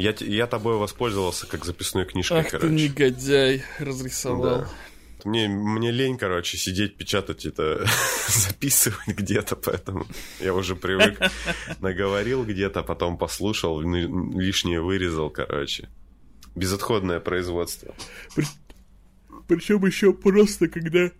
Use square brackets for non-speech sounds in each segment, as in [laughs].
Я, я тобой воспользовался как записной книжкой, Ах короче. ты негодяй, разрисовал. Да. Мне, мне лень, короче, сидеть, печатать это, [laughs] записывать где-то, поэтому я уже привык. [laughs] Наговорил где-то, потом послушал, лишнее вырезал, короче. Безотходное производство. Причем еще просто, когда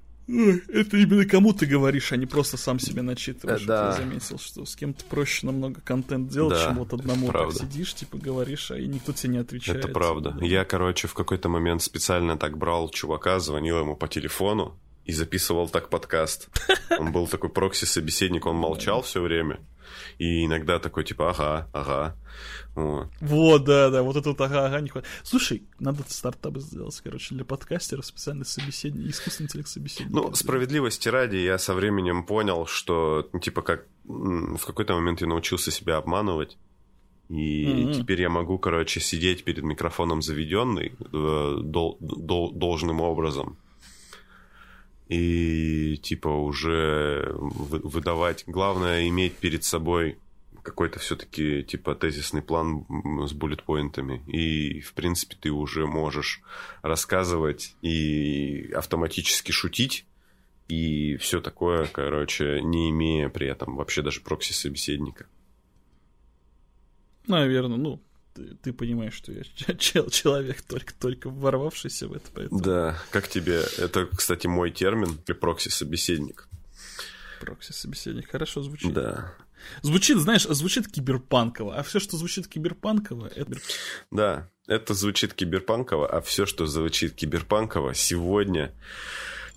это именно кому ты говоришь, а не просто сам себе начитываешь. Да. Я заметил, что с кем-то проще намного контент делать, Да, чем вот одному так сидишь, типа говоришь, а и никто тебе не отвечает. Это правда. Да. Я, короче, в какой-то момент специально так брал чувака, звонил ему по телефону и записывал так подкаст. Он был такой прокси-собеседник, он молчал все время. И иногда такой, типа, ага, ага. Вот. Вот, да, да, вот это вот ага, ага, не хватит. Слушай, надо стартап сделать, короче, для подкастеров специальный собеседник, искусственный интеллект собеседник. Ну, справедливости ради, я со временем понял, что, ну, типа, как в какой-то момент я научился себя обманывать. И Мгм. теперь я могу, короче, сидеть перед микрофоном заведенный э, дол- дол- должным образом. И, типа, уже вы- выдавать. Главное, иметь перед собой какой-то все-таки, типа, тезисный план с буллет-поинтами. И, в принципе, ты уже можешь рассказывать и автоматически шутить, и все такое, короче, не имея при этом вообще даже прокси-собеседника. Наверное, ну, ты, ты понимаешь, что я [laughs] чел- человек, только-только ворвавшийся в это, поэтому Да, как тебе? Это, кстати, мой термин, прокси-собеседник. прокси-собеседник хорошо звучит. Да. Звучит, знаешь, звучит киберпанково, а все, что звучит киберпанково, это... Да, это звучит киберпанково, а все, что звучит киберпанково, сегодня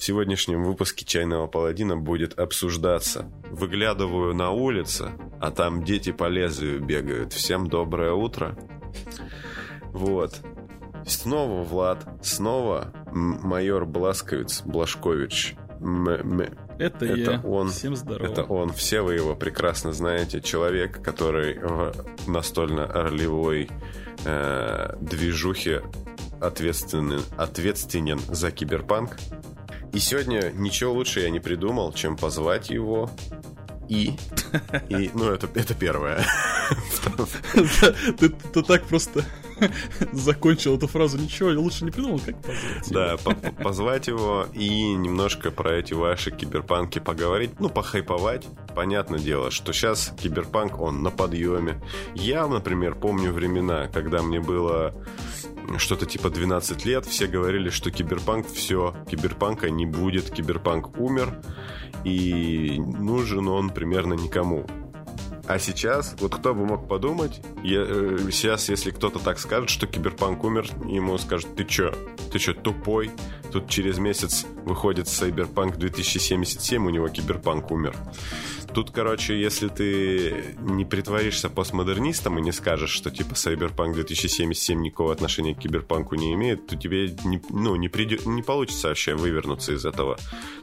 в сегодняшнем выпуске «Чайного паладина» будет обсуждаться. Выглядываю на улицу, а там дети по лезвию бегают. Всем доброе утро. Вот. Снова Влад, снова майор Бласковец, Блашкович. М- м- Это, Это я. он. Всем здорово. это он, все вы его прекрасно знаете. Человек, который в настольно-ролевой э, движухе ответственен, ответственен за киберпанк. И сегодня ничего лучше я не придумал, чем позвать его и... и ну, это, это первое. ты, ты так просто закончил эту фразу. Ничего, я лучше не придумал, как позвать. Да, по- по- позвать его и немножко про эти ваши киберпанки поговорить, ну, похайповать. Понятное дело, что сейчас киберпанк, он на подъеме. Я, например, помню времена, когда мне было что-то типа 12 лет, все говорили, что киберпанк все, киберпанка не будет, киберпанк умер, и нужен он примерно никому. А сейчас, вот кто бы мог подумать, я, э, сейчас, если кто-то так скажет, что киберпанк умер, ему скажут, ты чё, ты чё, тупой? Тут через месяц выходит Cyberpunk 2077, у него киберпанк умер. Тут, короче, если ты не притворишься постмодернистом и не скажешь, что типа Cyberpunk 2077 никакого отношения к киберпанку не имеет, то тебе не, ну, не, придет, не получится вообще вывернуться из этого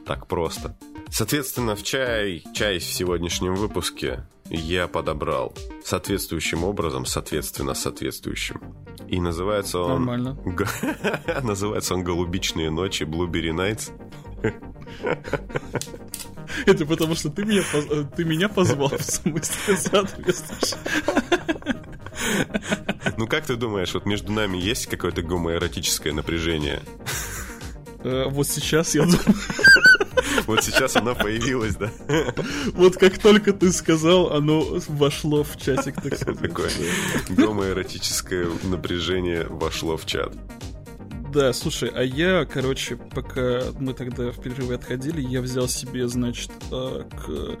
так просто. Соответственно, в чай, чай в сегодняшнем выпуске я подобрал соответствующим образом, соответственно, соответствующим. И называется он... Нормально. [laughs] Называется он «Голубичные ночи Blueberry Nights». [laughs] [laughs] Это потому, что ты меня, э, ты меня позвал, в смысле, соответствуешь. [laughs] Ну как ты думаешь, вот между нами есть какое-то гомоэротическое напряжение? Э, Вот сейчас я думаю, [laughs] Вот сейчас оно появилось, да? вот как только ты сказал, оно вошло в чатик, так сказать. Такое гомоэротическое напряжение вошло в чат. Да, слушай, а я, короче, пока мы тогда в перерывы отходили, я взял себе, значит, э, к...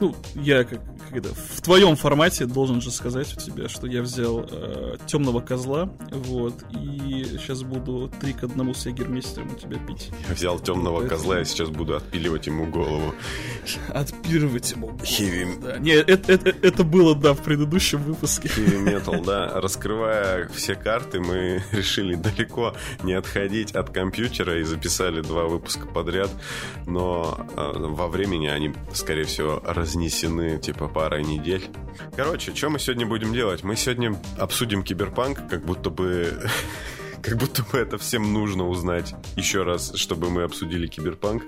Ну, я как, как это, в твоем формате должен же сказать у тебя, что я взял э, темного козла, вот, и сейчас буду три к одному с ягермейстером у тебя пить. Я взял темного Поэтому- козла и сейчас буду отпиливать ему голову. Отпиливать ему. голову, Heavy, Да. Не, это, это, это было, да, в предыдущем выпуске. heavy [laughs] metal, да. Раскрывая все карты, мы [laughs] решили далеко не отходить от компьютера и записали два выпуска подряд. Но э, во времени они, скорее всего, разнесены типа парой недель. Короче, что мы сегодня будем делать? Мы сегодня обсудим киберпанк, как будто бы [laughs] как будто бы это всем нужно узнать еще раз, чтобы мы обсудили киберпанк.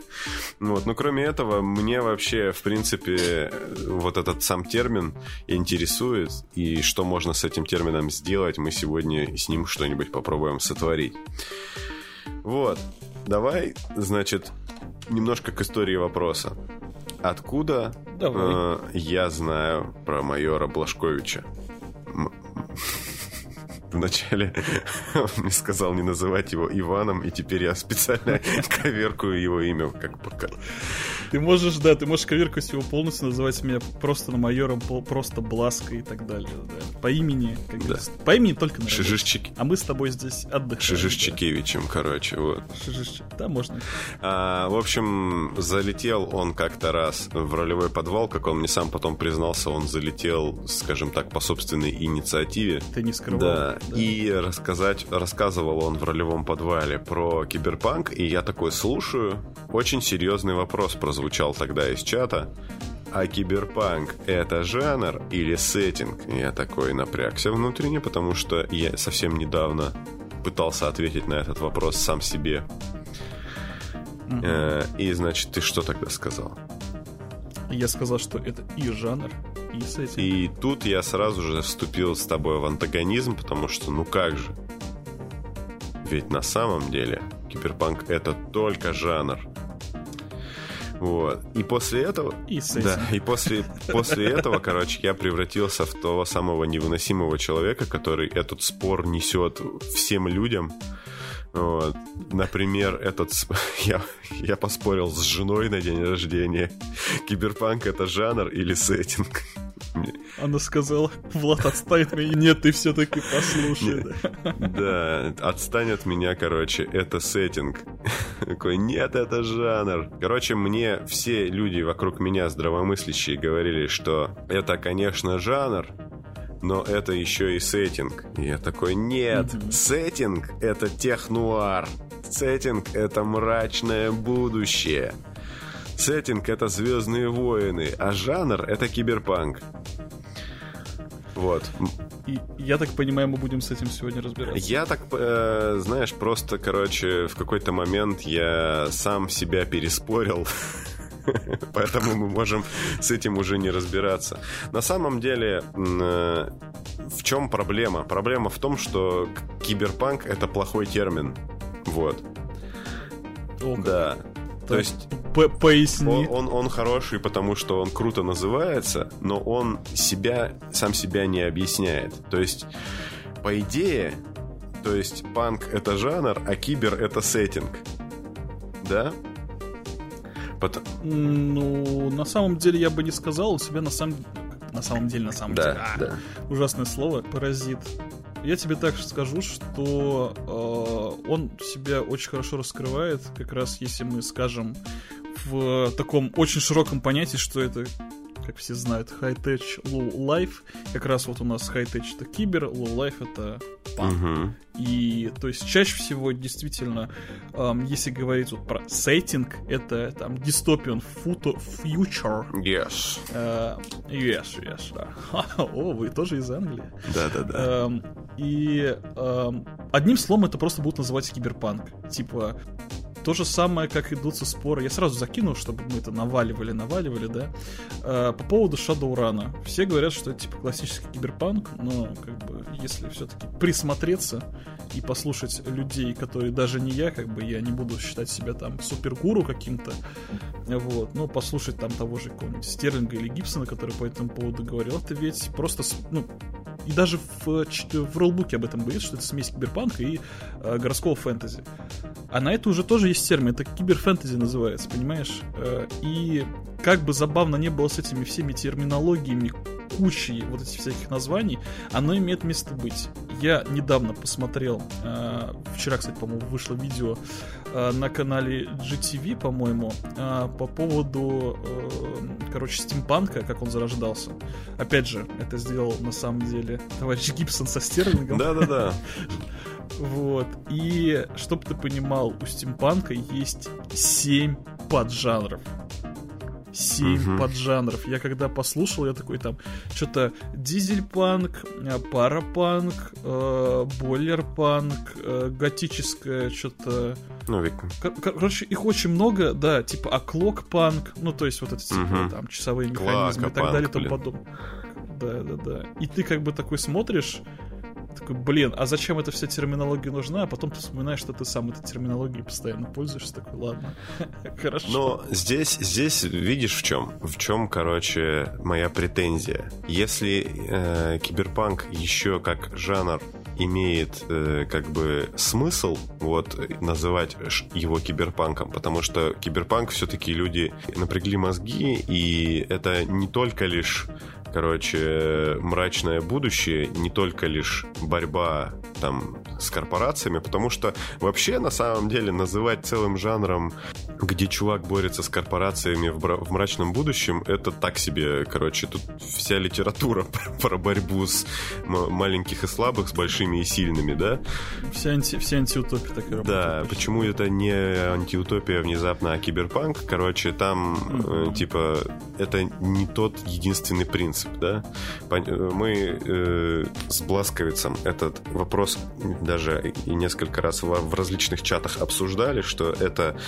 Вот. Но кроме этого, мне вообще, в принципе, вот этот сам термин интересует, и что можно с этим термином сделать, мы сегодня с ним что-нибудь попробуем сотворить. Вот. Давай, значит, немножко к истории вопроса. Откуда э, я знаю про майора Блажковича? Вначале [laughs] мне сказал не называть его Иваном, и теперь я специально [laughs] коверкую его имя, как пока. Ты можешь, да, ты можешь коверкать его полностью, называть меня просто на майором, просто Бласка и так далее. Да. По имени, как да. По имени только на Шижишчик... А мы с тобой здесь отдыхаем. Шижишчикевичем, да. короче, вот. Шижишчик, да, можно. А, в общем, залетел он как-то раз в ролевой подвал, как он мне сам потом признался, он залетел, скажем так, по собственной инициативе. Ты не скрывал. Да, да. и рассказать, рассказывал он в ролевом подвале про киберпанк, и я такой слушаю. Очень серьезный вопрос прозвучал тогда из чата. А киберпанк — это жанр или сеттинг? Я такой напрягся внутренне, потому что я совсем недавно пытался ответить на этот вопрос сам себе. Mm-hmm. И, значит, ты что тогда сказал? Я сказал, что это и жанр, и сеттинг. И тут я сразу же вступил с тобой в антагонизм, потому что, ну как же? Ведь на самом деле киберпанк это только жанр. Вот. И после этого... И да, и после, после этого, короче, я превратился в того самого невыносимого человека, который этот спор несет всем людям. Вот. Например, этот... [laughs] Я, я поспорил с женой на день рождения. Киберпанк — это жанр или сеттинг? Она сказала, Влад, отстань от меня. Нет, ты все-таки послушай. Да, отстань от меня, короче, это сеттинг. [laughs] Такой, нет, это жанр. Короче, мне все люди вокруг меня здравомыслящие говорили, что это, конечно, жанр, но это еще и сеттинг. И я такой, нет, сеттинг — это технуар. Сеттинг — это мрачное будущее. Сеттинг — это «Звездные войны», а жанр — это киберпанк. Вот. И я так понимаю, мы будем с этим сегодня разбираться. Я так, э, знаешь, просто, короче, в какой-то момент я сам себя переспорил. [laughs] [laughs] Поэтому мы можем с этим уже не разбираться. На самом деле, э, в чем проблема? Проблема в том, что киберпанк это плохой термин. Вот. О, да. То есть поясни. Он, он, он хороший, потому что он круто называется, но он себя, сам себя не объясняет. То есть, по идее, то есть панк это жанр, а кибер это сеттинг. Да? Потом... Ну, на самом деле я бы не сказал, у себя на самом на самом деле, на самом да, деле. А, да. Ужасное слово, паразит. Я тебе так скажу, что э, он себя очень хорошо раскрывает, как раз если мы скажем в таком очень широком понятии, что это как все знают, high-tech, low-life. Как раз вот у нас high-tech это кибер, low-life это пан. Угу. И то есть чаще всего действительно, эм, если говорить вот про сеттинг, это там dystopian future. Yes. Э, yes, yes, да. [laughs] О, вы тоже из Англии. Да-да-да. Эм, и эм, одним словом это просто будут называть киберпанк. Типа то же самое, как идутся споры. Я сразу закину, чтобы мы это наваливали, наваливали, да. Э, по поводу Shadowrun. Все говорят, что это типа классический киберпанк, но как бы если все-таки присмотреться и послушать людей, которые даже не я, как бы я не буду считать себя там супергуру каким-то, вот, но послушать там того же какого-нибудь Стерлинга или Гибсона, который по этому поводу говорил, это ведь просто, ну, и даже в, в роллбуке об этом говорит, что это смесь киберпанка и э, городского фэнтези. А на это уже тоже есть термин, это киберфэнтези называется, понимаешь? Э, и как бы забавно не было с этими всеми терминологиями, кучей вот этих всяких названий, оно имеет место быть. Я недавно посмотрел, э, вчера, кстати, по-моему, вышло видео э, на канале GTV, по-моему, э, по поводу, э, короче, стимпанка, как он зарождался. Опять же, это сделал на самом деле товарищ Гибсон со Стерлингом. Да-да-да. [laughs] Вот. И, чтобы ты понимал, у стимпанка есть 7 поджанров. Семь угу. поджанров. Я когда послушал, я такой там, что-то дизель-панк, э, парапанк, э, бойлер-панк, э, готическое, что-то... Ну. Кор- короче, их очень много, да, типа оклок-панк, ну, то есть вот эти, типа, угу. там, часовые механизмы Клака, и так далее и тому подобное. Да, да, да. И ты как бы такой смотришь, такой, блин, а зачем эта вся терминология нужна? А потом ты вспоминаешь, что ты сам этой терминологией постоянно пользуешься. Такой, ладно, [laughs] хорошо. Но здесь, здесь видишь в чем? В чем, короче, моя претензия. Если э, киберпанк еще как жанр имеет э, как бы смысл вот называть его киберпанком, потому что киберпанк все-таки люди напрягли мозги, и это не только лишь короче, мрачное будущее не только лишь борьба там с корпорациями, потому что вообще на самом деле называть целым жанром, где чувак борется с корпорациями в, в мрачном будущем, это так себе, короче, тут вся литература [laughs] про, про борьбу с маленьких и слабых, с большими и сильными, да? Все, анти, все антиутопии так и работают. Да, почему это не антиутопия внезапно, а киберпанк? Короче, там, mm-hmm. э, типа, это не тот единственный принцип принцип, да. Мы э, с Бласковицем этот вопрос даже и несколько раз в, в различных чатах обсуждали, что это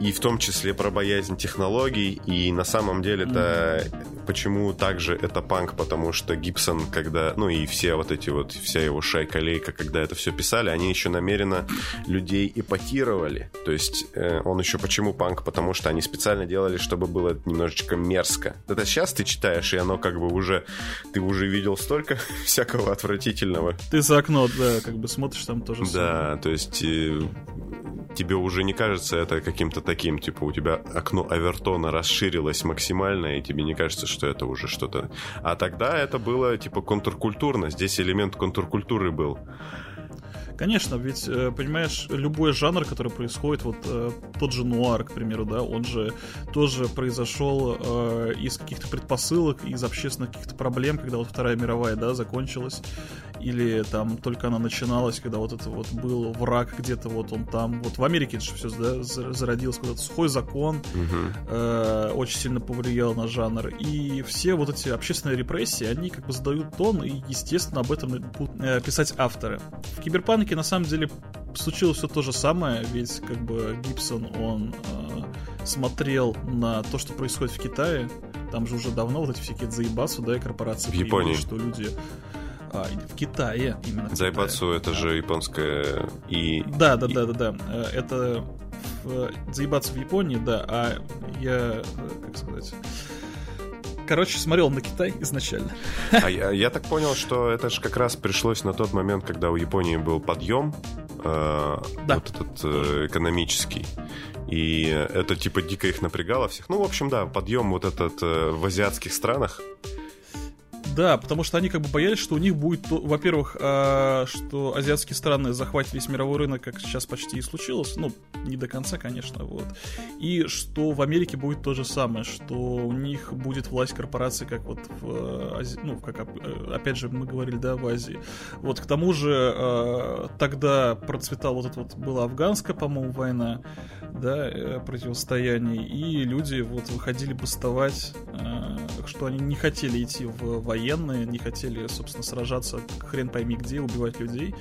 и в том числе про боязнь технологий, и на самом деле это mm-hmm. почему также это панк, потому что Гибсон, когда, ну и все вот эти вот, вся его шайка-лейка, когда это все писали, они еще намеренно людей эпатировали, то есть э, он еще почему панк, потому что они специально делали, чтобы было немножечко мерзко. Это сейчас ты читаешь, и оно как бы уже, ты уже видел столько [laughs] всякого отвратительного. Ты за окно, да, как бы смотришь там тоже. Да, то есть э, тебе уже не кажется это каким-то таким, типа у тебя окно Авертона расширилось максимально, и тебе не кажется, что это уже что-то... А тогда это было типа контркультурно, здесь элемент контркультуры был. Конечно, ведь, э, понимаешь, любой жанр, который происходит, вот э, тот же нуар, к примеру, да, он же тоже произошел э, из каких-то предпосылок, из общественных каких-то проблем, когда вот Вторая мировая, да, закончилась, или там только она начиналась, когда вот это вот был враг где-то, вот он там, вот в Америке это же все да, зародилось, вот этот сухой закон угу. э, очень сильно повлиял на жанр, и все вот эти общественные репрессии, они как бы задают тон, и, естественно, об этом будут писать авторы. В Киберпанке на самом деле случилось все то же самое, ведь как бы Гибсон, он э, смотрел на то, что происходит в Китае, там же уже давно вот эти всякие заебасу, да, и корпорации. В Японии. Что люди... А, в Китае именно. Заебацу это да. же японское и... Да, да, да, да, да. Э, это в... заебаться в Японии, да, а я, э, как сказать короче, смотрел на Китай изначально. А я, я так понял, что это же как раз пришлось на тот момент, когда у Японии был подъем, э, да. вот этот э, экономический. И это типа дико их напрягало всех. Ну, в общем, да, подъем вот этот э, в азиатских странах. Да, потому что они как бы боялись, что у них будет, во-первых, э, что азиатские страны захватят весь мировой рынок, как сейчас почти и случилось, ну, не до конца, конечно, вот. И что в Америке будет то же самое, что у них будет власть корпорации, как вот в Азии, ну, как э, опять же мы говорили, да, в Азии. Вот, к тому же э, тогда процветал вот это вот, была афганская, по-моему, война, да, э, противостояние, и люди вот выходили бастовать, э, что они не хотели идти в военные, не хотели, собственно, сражаться хрен пойми где, убивать людей,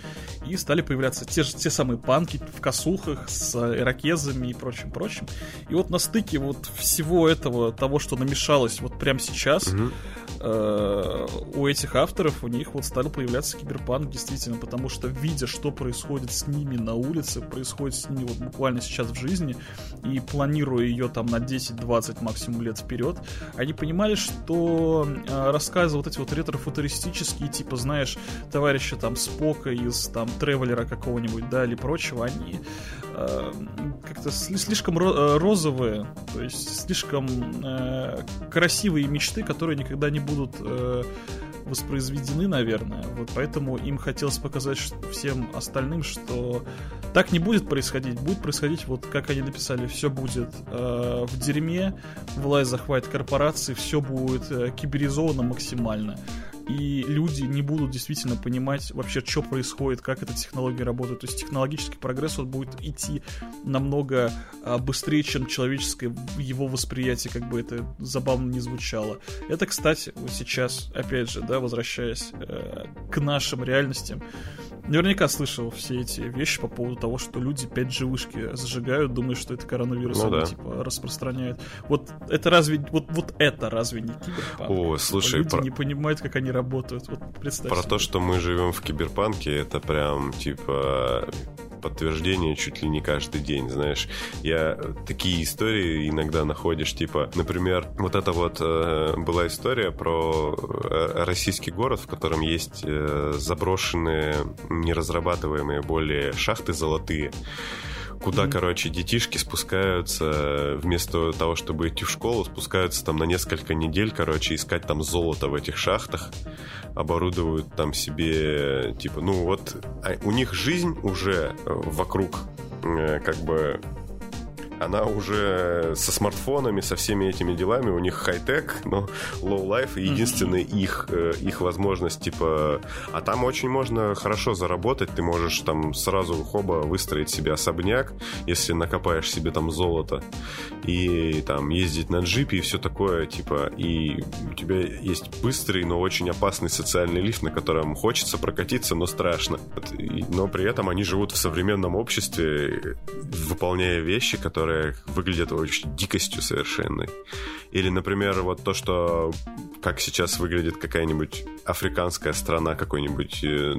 и стали появляться те же те самые панки в косухах с ирокезами и прочим-прочим. И вот на стыке вот всего этого, того, что намешалось вот прямо сейчас, угу. Э, у этих авторов, у них вот стал появляться киберпанк, действительно, потому что, видя, что происходит с ними на улице, происходит с ними вот буквально сейчас в жизни, и планируя ее там на 10-20 максимум лет вперед, они понимали, что э, рассказы вот эти вот ретро-футуристические, типа, знаешь, товарища там Спока из там Тревелера какого-нибудь, да, или прочего, они э, как-то слишком э, розовые, то есть слишком э, красивые мечты, которые никогда не будут э, воспроизведены, наверное. Вот поэтому им хотелось показать всем остальным, что так не будет происходить. Будет происходить, вот как они написали, все будет э, в дерьме, власть захватит корпорации, все будет э, киберизовано максимально. И люди не будут действительно понимать вообще, что происходит, как эта технология работает. То есть технологический прогресс вот будет идти намного а, быстрее, чем человеческое его восприятие, как бы это забавно не звучало. Это, кстати, вот сейчас, опять же, да, возвращаясь э, к нашим реальностям, наверняка слышал все эти вещи по поводу того, что люди 5G вышки зажигают, думая, что это коронавирус, ну, да. типа распространяет. Вот это разве вот вот это разве не киберпанк? О, слушай, люди про... не понимают, как они работают. Вот представь. Про себе. то, что мы живем в киберпанке, это прям типа подтверждение чуть ли не каждый день, знаешь. Я такие истории иногда находишь, типа, например, вот это вот э, была история про э, российский город, в котором есть э, заброшенные, неразрабатываемые более шахты золотые куда, mm-hmm. короче, детишки спускаются вместо того, чтобы идти в школу, спускаются там на несколько недель, короче, искать там золото в этих шахтах, оборудуют там себе, типа, ну вот, а у них жизнь уже вокруг э, как бы она уже со смартфонами, со всеми этими делами, у них хай-тек, но low-life, единственная mm-hmm. их, э, их возможность, типа... А там очень можно хорошо заработать, ты можешь там сразу хоба выстроить себе особняк, если накопаешь себе там золото, и там ездить на джипе и все такое, типа, и у тебя есть быстрый, но очень опасный социальный лифт, на котором хочется прокатиться, но страшно. Но при этом они живут в современном обществе, выполняя вещи, которые которые выглядят очень дикостью совершенной. Или, например, вот то, что как сейчас выглядит какая-нибудь африканская страна, какой-нибудь э,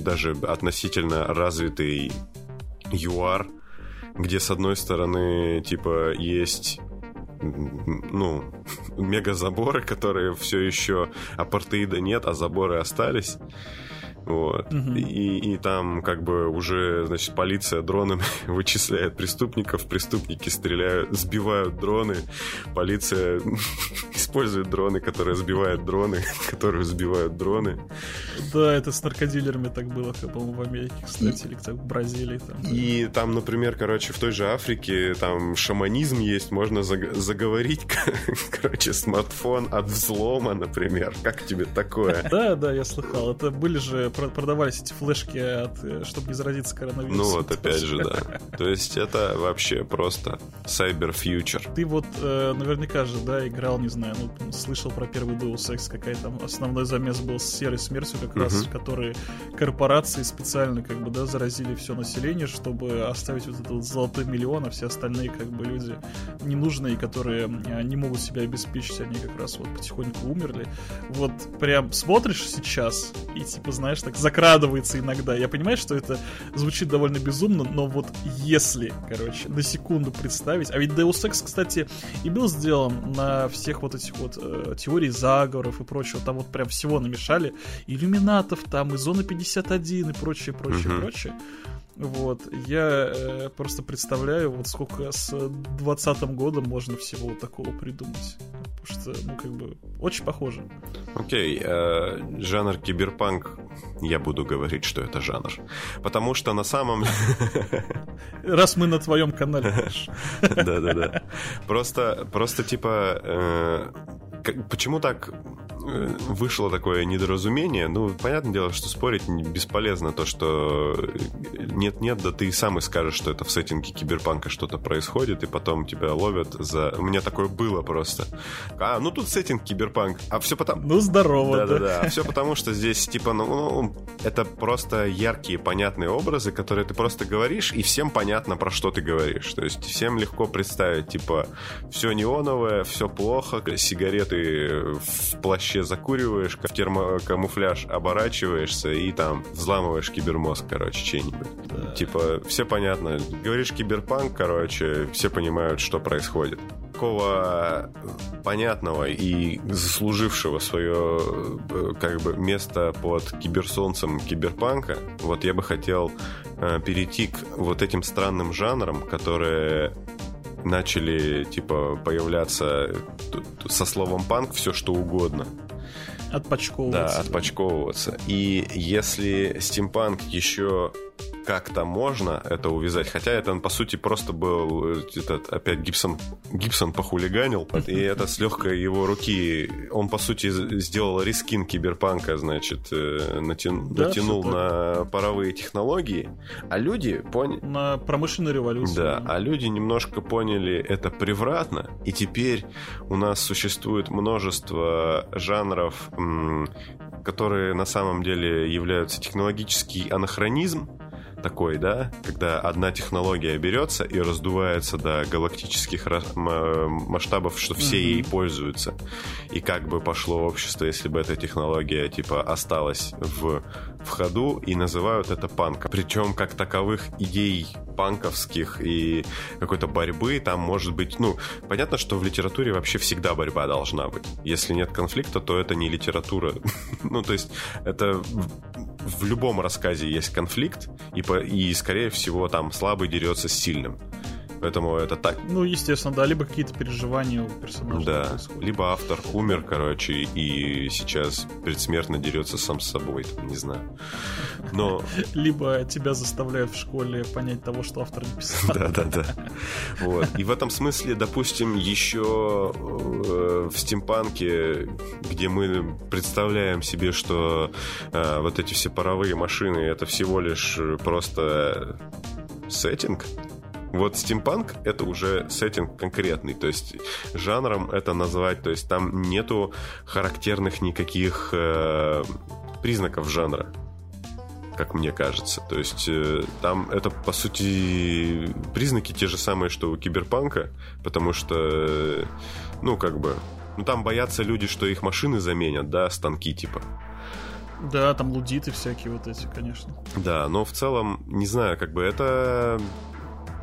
даже относительно развитый ЮАР, где с одной стороны, типа, есть ну, [laughs] мегазаборы, которые все еще апартеида нет, а заборы остались. Вот. Угу. И, и там как бы уже, значит, полиция дронами [laughs] вычисляет преступников, преступники стреляют, сбивают дроны, полиция [laughs] использует дроны, которые сбивают дроны, [laughs] которые сбивают дроны. Да, это с наркодилерами так было, по-моему, в Америке, кстати, или в Бразилии. Там, да. И там, например, короче, в той же Африке там шаманизм есть, можно заговорить, короче, смартфон от взлома, например. Как тебе такое? Да, да, я слыхал. Это были же продавались эти флешки, от, э, чтобы не заразиться коронавирусом. Ну вот опять же, да. То есть это вообще просто future. Ты вот э, наверняка же, да, играл, не знаю, ну, слышал про первый Deus Ex, какая там основной замес был с серой смертью как раз, которые корпорации специально как бы, да, заразили все население, чтобы оставить вот этот вот золотой миллион, а все остальные как бы люди ненужные, которые э, не могут себя обеспечить, они как раз вот потихоньку умерли. Вот прям смотришь сейчас и типа знаешь, так закрадывается иногда. Я понимаю, что это звучит довольно безумно, но вот если, короче, на секунду представить... А ведь Deus Ex, кстати, и был сделан на всех вот этих вот э, теорий заговоров и прочего. Там вот прям всего намешали. Иллюминатов там, и Зона 51 и прочее, прочее, mm-hmm. прочее. Вот, я э, просто представляю, вот сколько с 20 годом можно всего вот такого придумать. Потому что, ну, как бы, очень похоже. Окей, okay, э, жанр киберпанк, я буду говорить, что это жанр. Потому что на самом... [laughs] Раз мы на твоем канале. [laughs] Да-да-да. Просто, просто типа, э, почему так вышло такое недоразумение. Ну, понятное дело, что спорить бесполезно. То, что нет-нет, да ты и сам и скажешь, что это в сеттинге киберпанка что-то происходит, и потом тебя ловят за... У меня такое было просто. А, ну тут сеттинг киберпанк. А все потому... Ну, здорово, да. Да-да-да. А все потому, что здесь, типа, ну, ну, это просто яркие, понятные образы, которые ты просто говоришь, и всем понятно, про что ты говоришь. То есть всем легко представить, типа, все неоновое, все плохо, сигареты в плаще вообще закуриваешь, в термокамуфляж оборачиваешься и там взламываешь кибермозг, короче, чей-нибудь. Да. Типа, все понятно. Говоришь киберпанк, короче, все понимают, что происходит такого понятного и заслужившего свое э, как бы место под киберсолнцем киберпанка, вот я бы хотел э, перейти к вот этим странным жанрам, которые начали типа появляться со словом панк все что угодно. Отпочковываться. Да, отпочковываться. И если стимпанк еще как-то можно это увязать. Хотя это, по сути, просто был э, этот, опять Гибсон, Гибсон похулиганил, и это с легкой его руки. Он, по сути, сделал рискин киберпанка, значит, э, натя... да, натянул на паровые технологии. А люди поняли... На промышленную революцию. Да, а люди немножко поняли это превратно, и теперь у нас существует множество жанров, которые на самом деле являются технологический анахронизм, такой, да, когда одна технология берется и раздувается до галактических масштабов, что все ей пользуются. И как бы пошло общество, если бы эта технология, типа, осталась в, в ходу, и называют это панком. Причем, как таковых идей панковских и какой-то борьбы там может быть, ну, понятно, что в литературе вообще всегда борьба должна быть. Если нет конфликта, то это не литература. [laughs] ну, то есть это в любом рассказе есть конфликт, и, по, и скорее всего там слабый дерется с сильным. Поэтому это так. Ну, естественно, да, либо какие-то переживания у персонажа. Да, происходят. либо автор умер, короче, и сейчас предсмертно дерется сам с собой, там, не знаю. Но... [laughs] Либо тебя заставляют в школе понять того, что автор не писал. [laughs] Да-да-да. Вот. И в этом смысле, допустим, еще э, в стимпанке, где мы представляем себе, что э, вот эти все паровые машины это всего лишь просто сеттинг, вот стимпанк — это уже сеттинг конкретный, то есть жанром это назвать, то есть там нету характерных никаких э, признаков жанра как мне кажется. То есть э, там это, по сути, признаки те же самые, что у киберпанка, потому что, э, ну, как бы, ну, там боятся люди, что их машины заменят, да, станки типа. Да, там лудиты всякие вот эти, конечно. Да, но в целом, не знаю, как бы это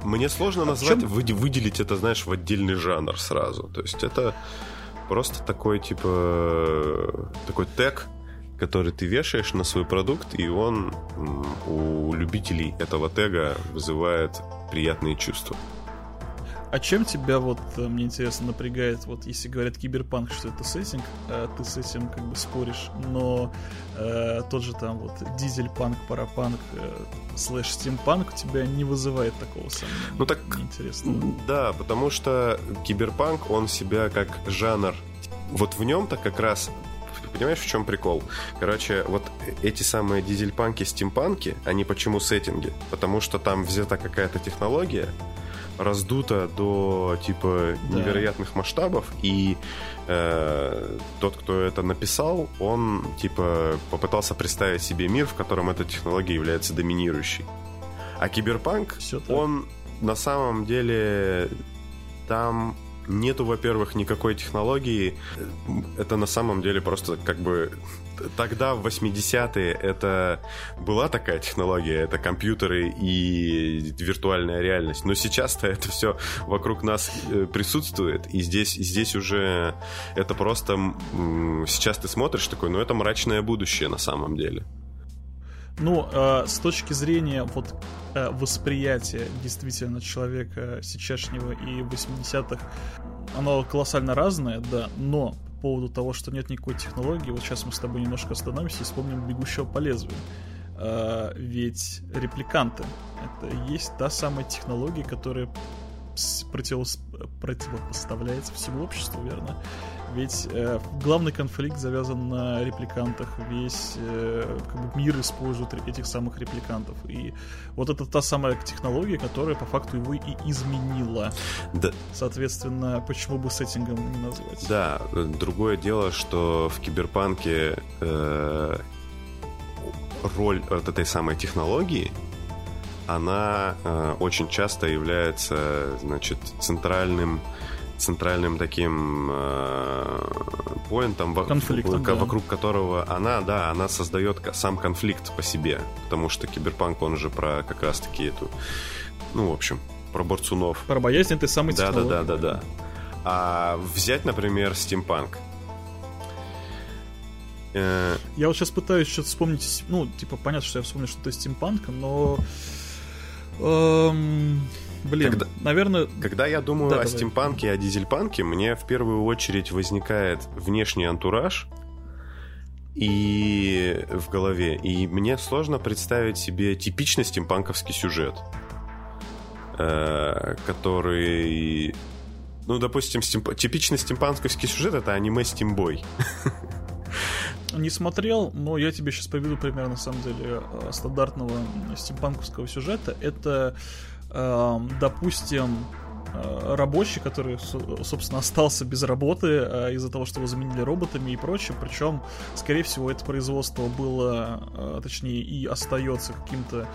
мне сложно а назвать, чем... выделить это, знаешь, в отдельный жанр сразу. То есть это просто такой, типа, такой тег, который ты вешаешь на свой продукт, и он у любителей этого тега вызывает приятные чувства. А чем тебя вот, э, мне интересно, напрягает, вот если говорят киберпанк, что это сеттинг, а ты с этим как бы споришь, но э, тот же там вот дизель-панк, парапанк, э, слэш стимпанк у тебя не вызывает такого сомнения. Ну так, интересно. Да, потому что киберпанк, он себя как жанр, вот в нем-то как раз понимаешь, в чем прикол? Короче, вот эти самые дизельпанки, стимпанки, они почему сеттинги? Потому что там взята какая-то технология, раздуто до типа да. невероятных масштабов, и э, тот, кто это написал, он типа попытался представить себе мир, в котором эта технология является доминирующей. А киберпанк, он на самом деле там нету, во-первых, никакой технологии. Это на самом деле просто как бы тогда, в 80-е, это была такая технология, это компьютеры и виртуальная реальность. Но сейчас-то это все вокруг нас э, присутствует, и здесь, здесь уже это просто... Сейчас ты смотришь такой, ну это мрачное будущее на самом деле. Ну, э, с точки зрения вот э, восприятия действительно человека сейчасшнего и 80-х, оно колоссально разное, да, но поводу того, что нет никакой технологии, вот сейчас мы с тобой немножко остановимся и вспомним «Бегущего по лезвию». А, ведь репликанты — это есть та самая технология, которая против... противопоставляется всему обществу, верно? Ведь э, главный конфликт завязан на репликантах, весь э, как бы мир использует этих самых репликантов. И вот это та самая технология, которая по факту его и изменила. Да. Соответственно, почему бы сеттингом не назвать? Да, другое дело, что в киберпанке э, роль вот этой самой технологии она э, очень часто является, значит, центральным центральным таким э, поинтом, Конфликтом, в, вокруг которого она, да, она создает сам конфликт по себе, потому что киберпанк, он же про как раз-таки эту, ну, в общем, про борцунов. Про боязнь этой самой да, да, да, да, да. А взять, например, стимпанк. Э, я вот сейчас пытаюсь что-то вспомнить, ну, типа, понятно, что я вспомнил что-то из стимпанка, но... Эм, Блин, когда, наверное... Когда я думаю да, о давай. стимпанке и о дизельпанке, мне в первую очередь возникает внешний антураж, и в голове. И мне сложно представить себе типичный стимпанковский сюжет, э, который... Ну, допустим, стимп... типичный стимпанковский сюжет — это аниме «Стимбой». [laughs] Не смотрел, но я тебе сейчас поведу пример, на самом деле, э, стандартного стимпанковского сюжета. Это, э, допустим, Э, рабочий, который, собственно, остался без работы э, из-за того, что его заменили роботами и прочее. Причем, скорее всего, это производство было, точнее, и остается каким-то,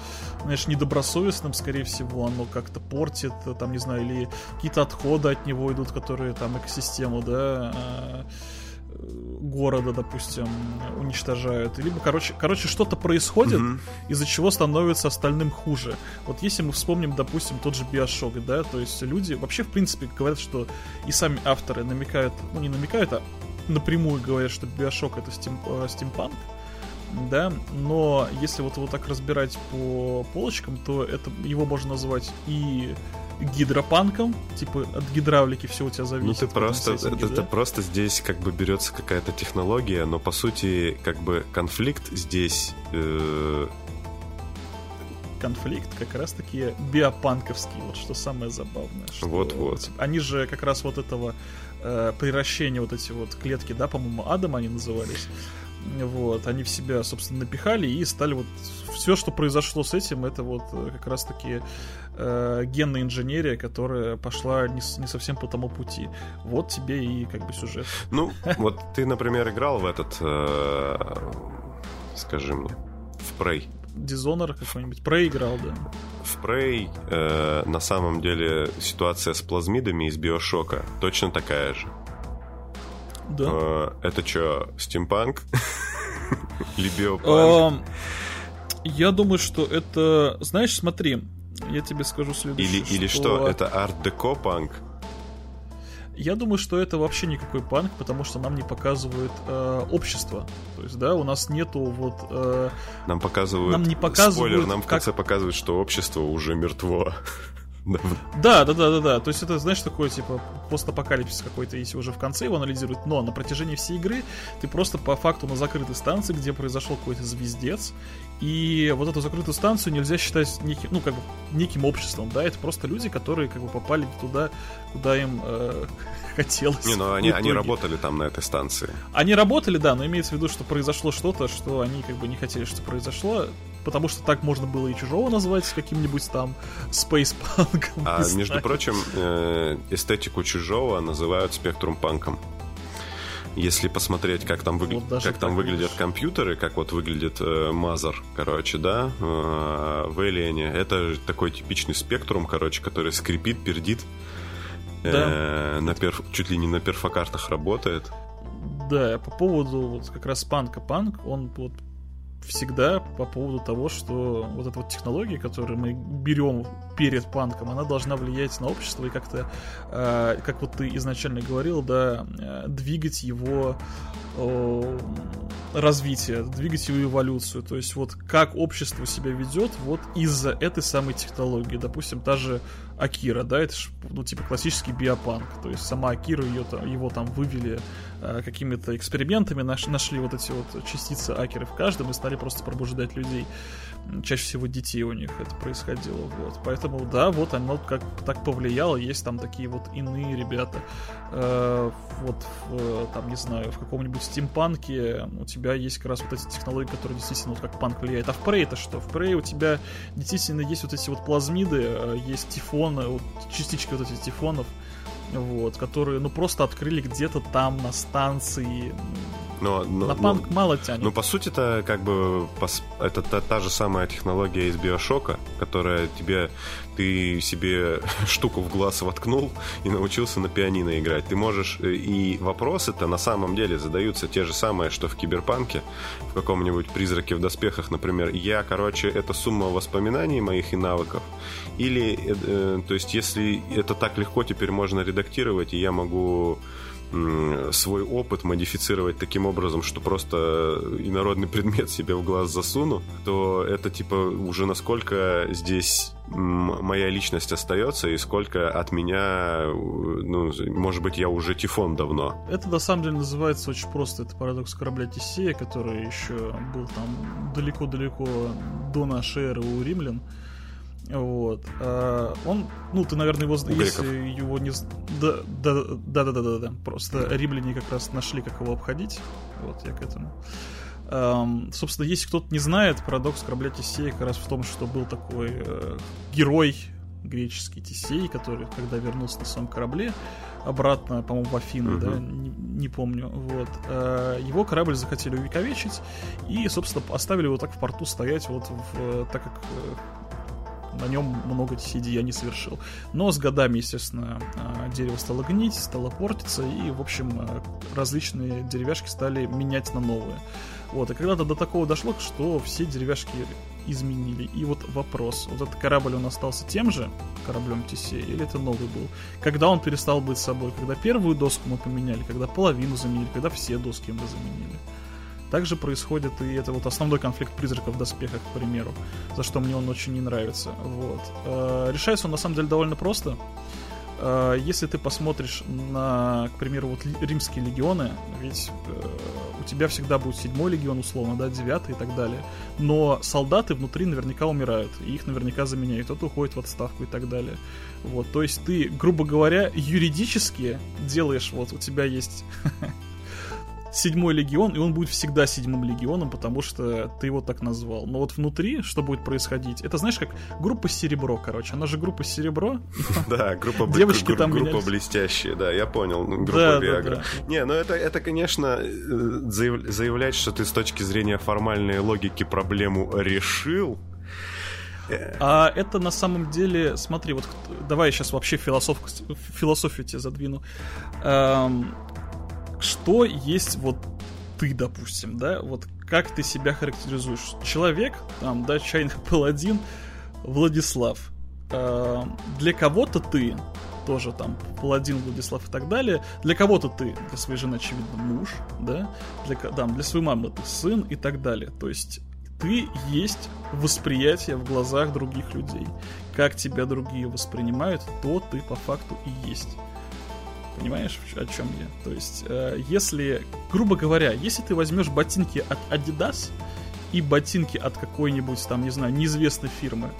знаешь, недобросовестным, скорее всего, оно как-то портит, там, не знаю, или какие-то отходы от него идут, которые там экосистему, да, города, допустим, уничтожают. Либо, короче, короче что-то происходит, mm-hmm. из-за чего становится остальным хуже. Вот если мы вспомним, допустим, тот же Биошок, да, то есть люди вообще, в принципе, говорят, что и сами авторы намекают, ну не намекают, а напрямую говорят, что Биошок это стим, э, стимпанк, да, но если вот его так разбирать по полочкам, то это его можно назвать и гидропанком, типа от гидравлики все у тебя зависит. Ну ты просто, это, да? это просто здесь как бы берется какая-то технология, но по сути как бы конфликт здесь э... конфликт как раз-таки биопанковский, вот что самое забавное. Вот-вот. Типа, они же как раз вот этого э, превращения, вот эти вот клетки, да, по-моему, Адам они назывались, вот, они в себя, собственно, напихали и стали вот... Все, что произошло с этим, это вот э, как раз-таки э, генная инженерия, которая пошла не, не совсем по тому пути. Вот тебе и как бы сюжет. Ну, [laughs] вот ты, например, играл в этот... Э, скажи мне. В Prey. Dishonored какой-нибудь. Prey играл, да. В Prey э, на самом деле ситуация с плазмидами из Биошока точно такая же. Да. Э, это что, стимпанк? [laughs] Или биопанк? Я думаю, что это... Знаешь, смотри, я тебе скажу следующее. Или, или что, это арт-деко панк? Я думаю, что это вообще никакой панк, потому что нам не показывают э, общество. То есть, да, у нас нету вот... Э, нам показывают... Нам не показывают... Спойлер, нам в конце как... показывают, что общество уже мертво. [laughs] Да, да, да, да, да. То есть это, знаешь, такое, типа, постапокалипсис какой-то, если уже в конце его анализируют. Но на протяжении всей игры ты просто по факту на закрытой станции, где произошел какой-то звездец, и вот эту закрытую станцию нельзя считать неким, ну, как бы, неким обществом, да, это просто люди, которые, как бы, попали туда, куда им э, [laughs] хотелось. Не, ну они, они работали там на этой станции. Они работали, да, но имеется в виду, что произошло что-то, что они, как бы, не хотели, что произошло потому что так можно было и чужого назвать каким-нибудь там спейспанком. [laughs] А между знаю. прочим, э, эстетику чужого называют спектрум панком. Если посмотреть, как там, выгля... вот как там выглядят компьютеры, как вот выглядит э, Мазер, короче, да, э, в Alien, это такой типичный спектрум, короче, который скрипит, пердит, э, да. на перф... чуть ли не на перфокартах работает. Да, по поводу вот как раз панка панк, он вот всегда по поводу того, что вот эта вот технология, которую мы берем перед панком, она должна влиять на общество и как-то, э, как вот ты изначально говорил, да, э, двигать его э, развитие, двигать его эволюцию. То есть вот как общество себя ведет вот из-за этой самой технологии. Допустим, та же Акира, да, это ж, ну, типа классический биопанк. То есть сама Акира, ее, его там вывели э, какими-то экспериментами, наш, нашли вот эти вот частицы Акеры в каждом и стали просто пробуждать людей. Чаще всего детей у них это происходило. Вот. Поэтому, да, вот оно как так повлияло. Есть там такие вот иные ребята. Э, вот, в, там, не знаю, в каком-нибудь стимпанке у тебя есть как раз вот эти технологии, которые действительно вот как панк влияет. А в Prey это что? В Prey у тебя действительно есть вот эти вот плазмиды, э, есть тифоны, вот, частички вот этих тифонов, вот, которые, ну, просто открыли где-то там на станции, но, но, на панк но, мало тянет. Ну, по сути, это как бы это та, та же самая технология из Биошока, которая тебе ты себе [laughs] штуку в глаз воткнул и научился на пианино играть. Ты можешь... Э, и вопросы-то на самом деле задаются те же самые, что в Киберпанке, в каком-нибудь «Призраке в доспехах», например. Я, короче, это сумма воспоминаний моих и навыков. Или, э, э, то есть, если это так легко теперь можно редактировать, и я могу свой опыт модифицировать таким образом, что просто инородный предмет себе в глаз засуну, то это типа уже насколько здесь моя личность остается и сколько от меня, ну, может быть, я уже тифон давно. Это на самом деле называется очень просто. Это парадокс корабля Тесея, который еще был там далеко-далеко до нашей эры у римлян. Вот. А он, ну, ты, наверное, его, У если греков. его не... Да, да, да, да, да, да, да. Просто римляне как раз нашли, как его обходить. Вот, я к этому. Um, собственно, если кто-то не знает, парадокс корабля Тесея как раз в том, что был такой э, герой греческий Тесей, который, когда вернулся на своем корабле, обратно, по-моему, в Афины, uh-huh. да, не, не помню, вот, э, его корабль захотели увековечить и, собственно, оставили его так в порту стоять, вот, в, так как э, на нем много деяний совершил. Но с годами, естественно, а, дерево стало гнить, стало портиться, и, в общем, а, различные деревяшки стали менять на новые. Вот, и когда-то до такого дошло, что все деревяшки изменили. И вот вопрос, вот этот корабль, он остался тем же кораблем Тесея, или это новый был? Когда он перестал быть собой? Когда первую доску мы поменяли, когда половину заменили, когда все доски мы заменили? Также происходит и это вот основной конфликт призраков в доспехах, к примеру, за что мне он очень не нравится. Вот. Э, решается он на самом деле довольно просто. Э, если ты посмотришь на, к примеру, вот римские легионы, ведь э, у тебя всегда будет седьмой легион, условно, да, девятый и так далее. Но солдаты внутри наверняка умирают, и их наверняка заменяют, кто-то уходит в отставку и так далее. Вот, то есть ты, грубо говоря, юридически делаешь, вот у тебя есть [laughs] седьмой легион, и он будет всегда седьмым легионом, потому что ты его так назвал. Но вот внутри, что будет происходить, это знаешь, как группа Серебро, короче. Она же группа Серебро. [laughs] Да, группа Девочки там группа блестящие, да, я понял. Ну, группа Виагра. Не, ну это, это, конечно, э, заявлять, что ты с точки зрения формальной логики проблему решил, э. а это на самом деле, смотри, вот давай я сейчас вообще философ, философию тебе задвину. Эм, что есть вот ты, допустим, да, вот как ты себя характеризуешь? Человек, там, да, чайный [laughs] паладин, Владислав. Э, для кого-то ты тоже там паладин Владислав и так далее. Для кого-то ты, для своей жены, очевидно, муж, да, для, там, для своей мамы ты сын и так далее. То есть ты есть восприятие в глазах других людей. Как тебя другие воспринимают, то ты по факту и есть. Понимаешь, о чем я? То есть, э, если, грубо говоря, если ты возьмешь ботинки от Adidas и ботинки от какой-нибудь там, не знаю, неизвестной фирмы,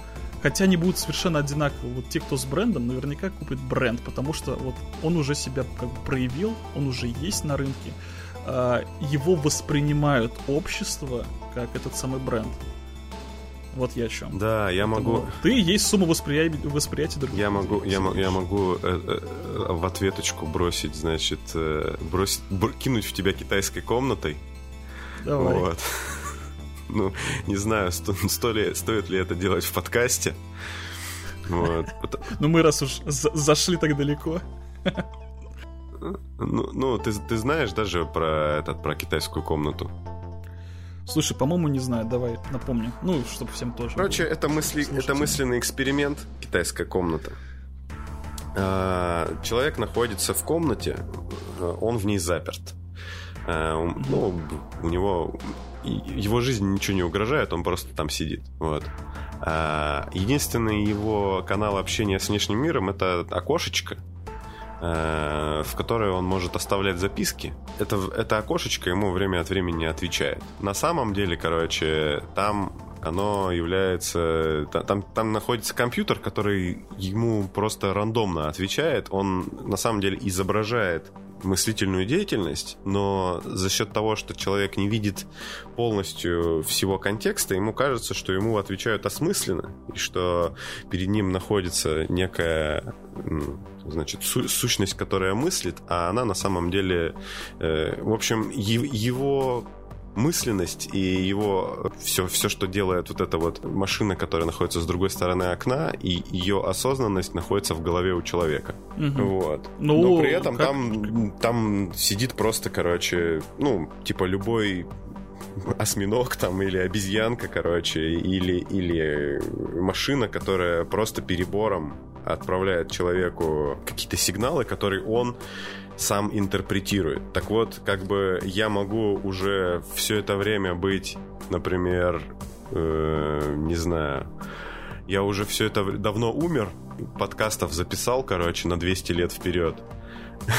хотя они будут совершенно одинаковые, вот те, кто с брендом, наверняка купит бренд, потому что вот он уже себя как бы проявил, он уже есть на рынке, э, его воспринимают общество как этот самый бренд. Вот я о чем. Да, я Поэтому могу. Ты есть сумма восприятия, восприятия других. Я могу, я, я могу э, э, в ответочку бросить, значит, э, бросить, бр- кинуть в тебя китайской комнатой. Давай. Вот. [laughs] Ну, не знаю, сто, сто ли, стоит ли это делать в подкасте. Вот. Ну, мы раз уж зашли так далеко. Ну, ну ты, ты знаешь даже про этот про китайскую комнату? Слушай, по-моему, не знаю, давай напомню. Ну, чтобы всем тоже. Короче, это, мысли, это мысленный эксперимент, китайская комната. А, человек находится в комнате, э, он в ней заперт. А, ну, у него его жизни ничего не угрожает, он просто там сидит. Вот. А, единственный его канал общения с внешним миром это окошечко, Э, в которой он может оставлять записки. Это, это окошечко ему время от времени отвечает. На самом деле, короче, там оно является... Там, там находится компьютер, который ему просто рандомно отвечает. Он на самом деле изображает мыслительную деятельность, но за счет того, что человек не видит полностью всего контекста, ему кажется, что ему отвечают осмысленно, и что перед ним находится некая значит, су- сущность, которая мыслит, а она на самом деле, э, в общем, его мысленность и его все, все, что делает вот эта вот машина, которая находится с другой стороны окна, и ее осознанность находится в голове у человека. Угу. Вот. Ну, Но при этом как... там, там сидит просто, короче, ну, типа любой осьминог там или обезьянка, короче, или, или машина, которая просто перебором отправляет человеку какие-то сигналы, которые он сам интерпретирует. Так вот, как бы я могу уже все это время быть, например, э, не знаю, я уже все это давно умер, подкастов записал, короче, на 200 лет вперед. [laughs]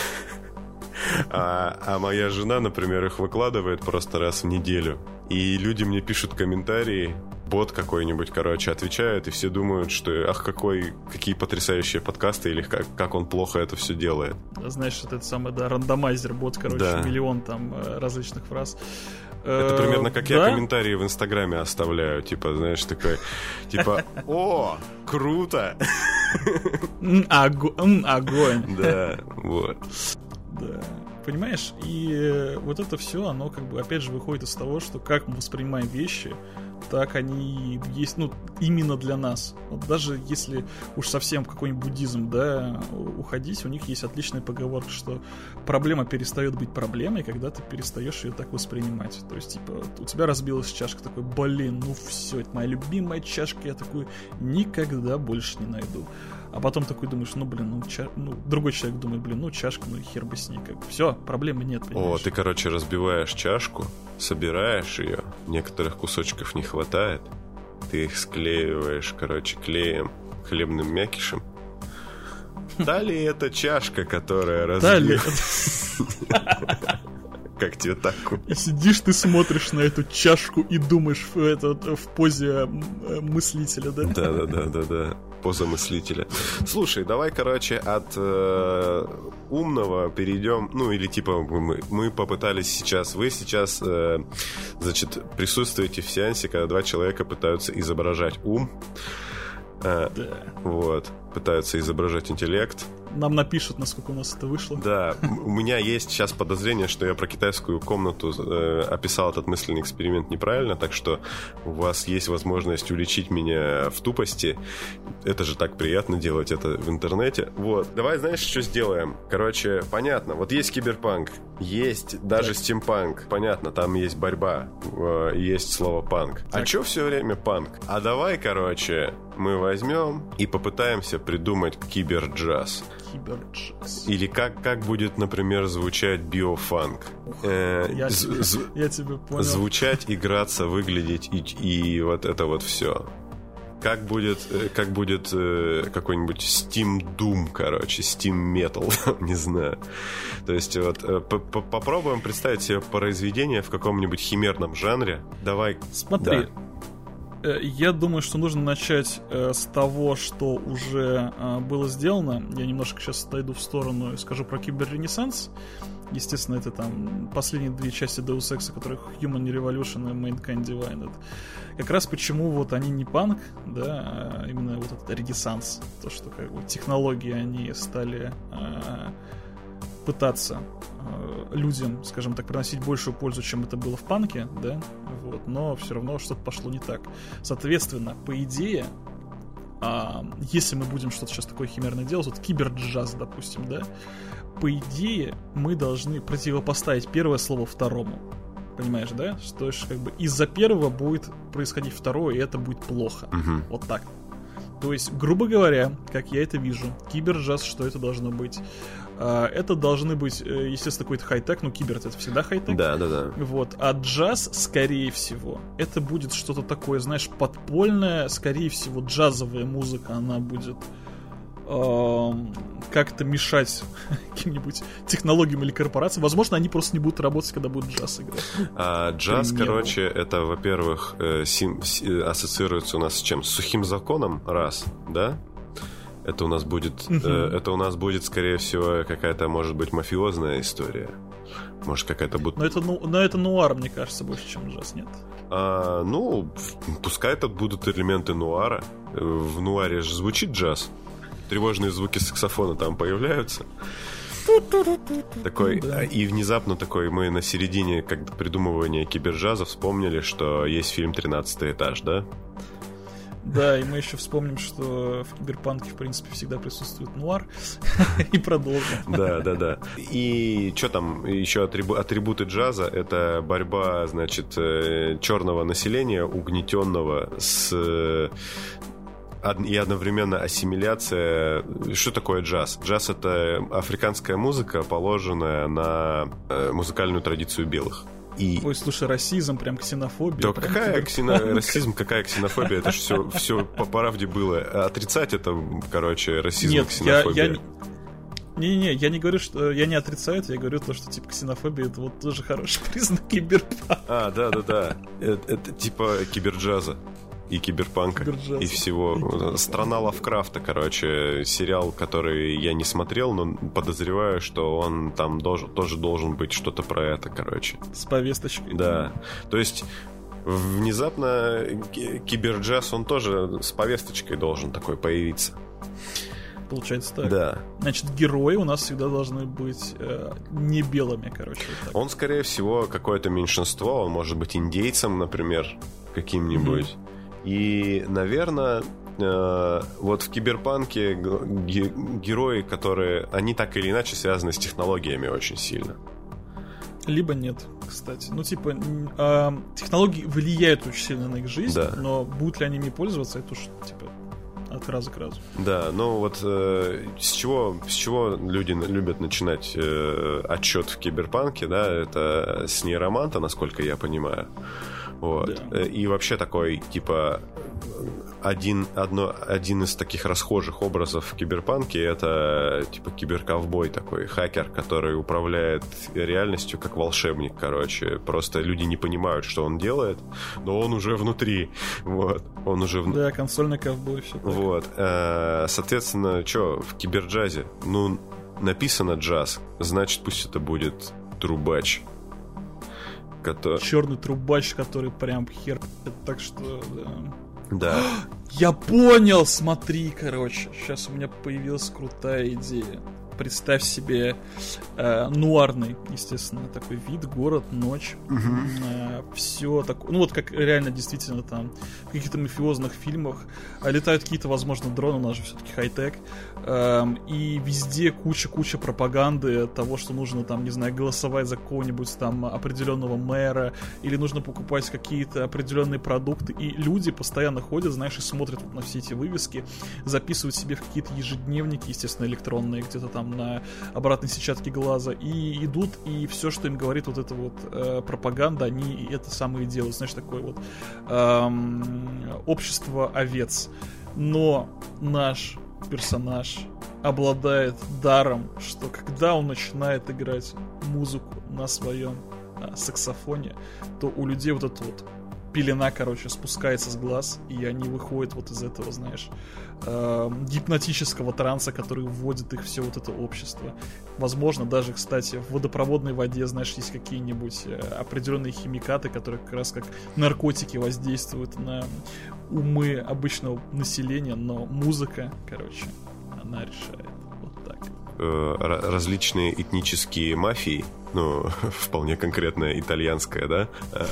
А, а моя жена, например, их выкладывает просто раз в неделю. И люди мне пишут комментарии, бот какой-нибудь, короче, отвечает, и все думают, что ах, какой, какие потрясающие подкасты, или как, как он плохо это все делает. Знаешь, это самый, да, рандомайзер бот, короче, да. миллион там э, различных фраз. Это примерно как да? я комментарии в Инстаграме оставляю. Типа, знаешь, такой, типа, [laughs] о, круто! Огонь. [laughs] Да, вот. Да. Понимаешь? И э, вот это все, оно как бы опять же выходит из того, что как мы воспринимаем вещи, так они есть, ну, именно для нас. Вот даже если уж совсем какой-нибудь буддизм, да, уходить, у них есть отличная поговорка, что проблема перестает быть проблемой, когда ты перестаешь ее так воспринимать. То есть, типа, у тебя разбилась чашка, такой, блин, ну все, это моя любимая чашка, я такую никогда больше не найду. А потом такой думаешь, ну, блин, ну, ча... ну другой человек думает, блин, ну, чашка, ну, хер бы с ней. Как... Все, проблемы нет, понимаешь? О, ты, короче, разбиваешь чашку, собираешь ее, некоторых кусочков не хватает, ты их склеиваешь, короче, клеем, хлебным мякишем. Далее это чашка, которая разбилась. [laughs] Как тебе так? И сидишь ты смотришь на эту чашку и думаешь в, это, в позе э, мыслителя, да? Да, да, да, да, да поза мыслителя. Слушай, давай, короче, от э, умного перейдем, ну или типа мы, мы попытались сейчас, вы сейчас, э, значит, присутствуете в сеансе, когда два человека пытаются изображать ум. Э, да. Вот, пытаются изображать интеллект нам напишут, насколько у нас это вышло. Да, у меня есть сейчас подозрение, что я про китайскую комнату э, описал этот мысленный эксперимент неправильно, так что у вас есть возможность уличить меня в тупости. Это же так приятно делать это в интернете. Вот, давай, знаешь, что сделаем? Короче, понятно, вот есть киберпанк, есть даже стимпанк, понятно, там есть борьба, э, есть слово панк. А так. А что все время панк? А давай, короче, мы возьмем и попытаемся придумать киберджаз. Киберджаз. Или как, как будет, например, звучать биофанк. Э, я, тебя понял. Звучать, играться, выглядеть и, и вот это вот все. Как будет, э, как будет э, какой-нибудь Steam Doom, короче, Steam Metal, [laughs] не знаю. То есть вот э, попробуем представить себе произведение в каком-нибудь химерном жанре. Давай. Смотри, да. Э, я думаю, что нужно начать э, с того, что уже э, было сделано. Я немножко сейчас отойду в сторону и скажу про киберренессанс. Естественно, это там последние две части Deus Ex, которых Human Revolution и Mankind Divided. Как раз почему вот они не панк, да, а именно вот этот ренессанс. То, что как бы технологии они стали э, пытаться э, людям, скажем так, приносить большую пользу, чем это было в панке, да, вот, но все равно что-то пошло не так. Соответственно, по идее, а, если мы будем что-то сейчас такое химерное делать, вот киберджаз, допустим, да, по идее, мы должны противопоставить первое слово второму. Понимаешь, да? Что есть, как бы из-за первого будет происходить второе, и это будет плохо. Угу. Вот так. То есть, грубо говоря, как я это вижу, киберджаз, что это должно быть? А, это должны быть, э, естественно, какой-то хай-тек, ну, кибер это всегда хай-тек. Да, да, да. Вот. А джаз, скорее всего, это будет что-то такое, знаешь, подпольное, скорее всего, джазовая музыка, она будет как-то мешать [laughs] каким-нибудь технологиям или корпорациям. Возможно, они просто не будут работать, когда будет джаз играть. А, джаз, короче, это, во-первых, э, сим, э, ассоциируется у нас с чем? С сухим законом, раз, да? Это у нас будет, угу. э, это у нас будет, скорее всего, какая-то, может быть, мафиозная история. Может, какая-то будет... Но это, ну, но это нуар, мне кажется, больше, чем джаз, нет? А, ну, пускай это будут элементы нуара. В нуаре же звучит джаз. Тревожные звуки саксофона там появляются. Такой, да. и внезапно такой мы на середине как придумывания киберджаза вспомнили, что есть фильм «13 этаж», да? Да, и мы еще вспомним, что в киберпанке, в принципе, всегда присутствует нуар. [laughs] И продолжим. Да, да, да. И что там, еще атрибу- атрибуты джаза — это борьба, значит, э, черного населения, угнетенного с э, и одновременно ассимиляция. Что такое джаз? Джаз — это африканская музыка, положенная на э, музыкальную традицию белых. И... Ой, слушай, расизм, прям ксенофобия. Да прям какая ксено... [laughs] расизм, какая ксенофобия? Это же все, все по правде было. Отрицать это, короче, расизм, Нет, ксенофобия. Я, я... Не-не-не, я не говорю, что я не отрицаю это, я говорю то, что типа ксенофобия это вот тоже хороший [laughs] признак киберпанка. А, да, да, да. Это, это типа киберджаза и киберпанка, Киберджаз. и всего. Страна Лавкрафта, короче, сериал, который я не смотрел, но подозреваю, что он там тоже, тоже должен быть что-то про это, короче. С повесточкой. Да. То есть внезапно киберджаз, он тоже с повесточкой должен такой появиться. Получается так. Да. Значит, герои у нас всегда должны быть э, не белыми, короче. Вот он, скорее всего, какое-то меньшинство. Он может быть индейцем, например, каким-нибудь. Mm-hmm. И, наверное, э, вот в киберпанке герои, которые, они так или иначе связаны с технологиями очень сильно. Либо нет, кстати. Ну, типа, э, технологии влияют очень сильно на их жизнь, да. но будут ли они ими пользоваться, это уж, типа, от раза к разу. Да, ну вот э, с чего с чего люди любят начинать э, отчет в киберпанке, да, это с нейроманта, насколько я понимаю. Вот. Да. Э, и вообще такой, типа, один, одно, один из таких расхожих образов в киберпанке это типа киберковбой такой, хакер, который управляет реальностью как волшебник, короче. Просто люди не понимают, что он делает, но он уже внутри. Вот. Он уже в... Да, консольный ковбой, все так. Вот. Э, соответственно, что, в киберджазе? Ну, написано джаз, значит, пусть это будет трубач. Который... Черный трубач, который прям хер... Так что, да. Да. [gasps] Я понял, смотри, короче. Сейчас у меня появилась крутая идея представь себе э, нуарный, естественно, такой вид, город, ночь, угу. э, все такое, ну вот как реально действительно там в каких-то мафиозных фильмах э, летают какие-то, возможно, дроны, у нас же все-таки хай-тек, и везде куча-куча пропаганды того, что нужно там, не знаю, голосовать за какого-нибудь там определенного мэра, или нужно покупать какие-то определенные продукты, и люди постоянно ходят, знаешь, и смотрят вот на все эти вывески, записывают себе в какие-то ежедневники, естественно, электронные, где-то там на обратной сетчатке глаза, и идут, и все, что им говорит вот эта вот э, пропаганда, они это самое делают. Знаешь, такое вот эм, общество овец. Но наш персонаж обладает даром, что когда он начинает играть музыку на своем э, саксофоне, то у людей вот это вот пелена, короче, спускается с глаз, и они выходят вот из этого, знаешь, э, гипнотического транса, который вводит их все вот это общество. Возможно, даже, кстати, в водопроводной воде, знаешь, есть какие-нибудь э, определенные химикаты, которые как раз как наркотики воздействуют на умы обычного населения, но музыка, короче, она решает. Э, различные этнические мафии, ну, [laughs] вполне конкретная итальянская, да? [laughs]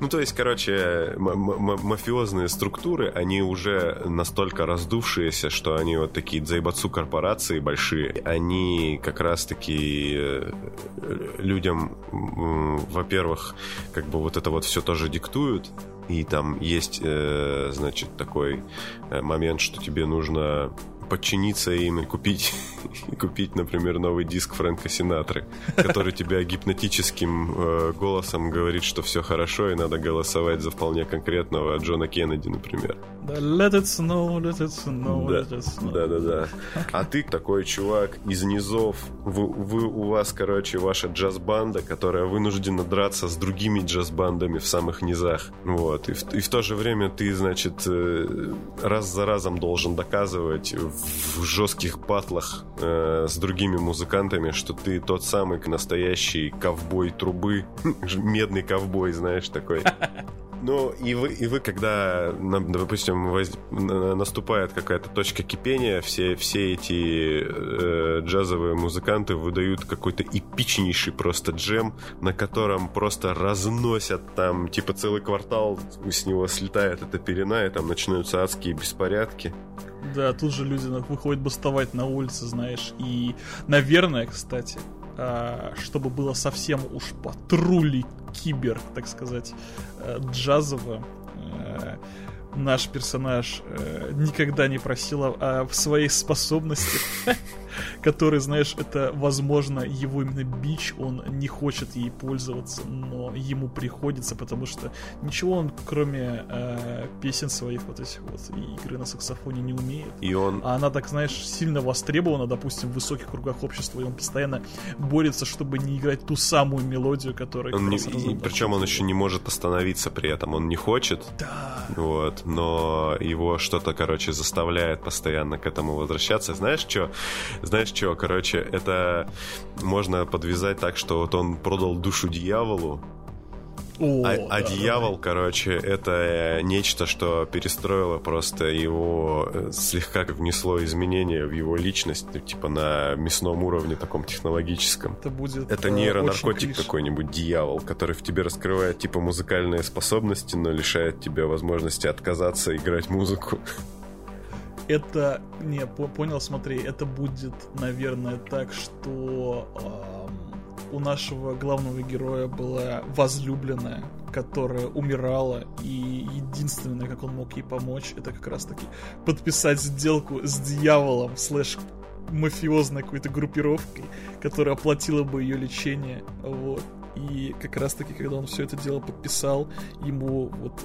Ну, то есть, короче, мафиозные структуры, они уже настолько раздувшиеся, что они вот такие дзайбацу корпорации большие. Они как раз-таки э, людям, во-первых, как бы вот это вот все тоже диктуют, и там есть, э, значит, такой момент, что тебе нужно подчиниться им и купить, [laughs] купить, например, новый диск Фрэнка Синатры, который тебя гипнотическим э, голосом говорит, что все хорошо, и надо голосовать за вполне конкретного Джона Кеннеди, например. Да, let it snow, let it snow, да. let it snow. Да, да, да. А ты такой чувак из низов, вы, вы, у вас, короче, ваша джаз-банда, которая вынуждена драться с другими джаз-бандами в самых низах. Вот. И в, и в то же время ты, значит, э, раз за разом должен доказывать в жестких батлах э, с другими музыкантами, что ты тот самый настоящий ковбой трубы, [laughs] медный ковбой, знаешь, такой. [laughs] Ну, и вы, и вы когда, допустим, воз... наступает какая-то точка кипения, все, все эти э, джазовые музыканты выдают какой-то эпичнейший просто джем, на котором просто разносят там, типа, целый квартал, с него слетает эта пелена, и там начинаются адские беспорядки. Да, тут же люди выходят бастовать на улице, знаешь. И, наверное, кстати, а, чтобы было совсем уж патрули кибер, так сказать, э, джазово, э, наш персонаж э, никогда не просил о, о своей способности [laughs] который, знаешь, это, возможно, его именно бич, он не хочет ей пользоваться, но ему приходится, потому что ничего он, кроме э, песен своих вот этих вот и игры на саксофоне не умеет. И он... А она так, знаешь, сильно востребована, допустим, в высоких кругах общества, и он постоянно борется, чтобы не играть ту самую мелодию, которая... Он не... и, причем он еще не может остановиться при этом, он не хочет. Да. Вот, но его что-то, короче, заставляет постоянно к этому возвращаться. Знаешь, что? Знаешь что, короче, это можно подвязать так, что вот он продал душу дьяволу, о, а, а да, дьявол, да. короче, это нечто, что перестроило просто его, э, слегка внесло изменения в его личность, ну, типа на мясном уровне таком технологическом. Это будет. Это нейронаркотик какой-нибудь дьявол, который в тебе раскрывает типа музыкальные способности, но лишает тебя возможности отказаться играть музыку [laughs] это, не, понял, смотри, это будет, наверное, так, что э, у нашего главного героя была возлюбленная, которая умирала, и единственное, как он мог ей помочь, это как раз-таки подписать сделку с дьяволом, слэш мафиозной какой-то группировкой, которая оплатила бы ее лечение, вот. И как раз таки, когда он все это дело подписал, ему вот,